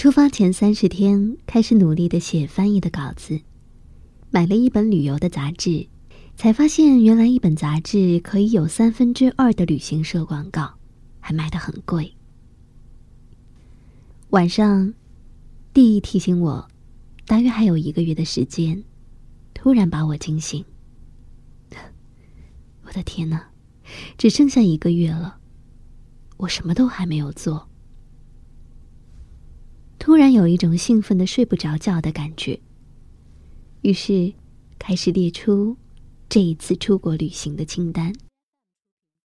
出发前三十天，开始努力的写翻译的稿子，买了一本旅游的杂志，才发现原来一本杂志可以有三分之二的旅行社广告，还卖的很贵。晚上，弟提醒我，大约还有一个月的时间，突然把我惊醒。我的天哪，只剩下一个月了，我什么都还没有做。突然有一种兴奋的睡不着觉的感觉，于是开始列出这一次出国旅行的清单。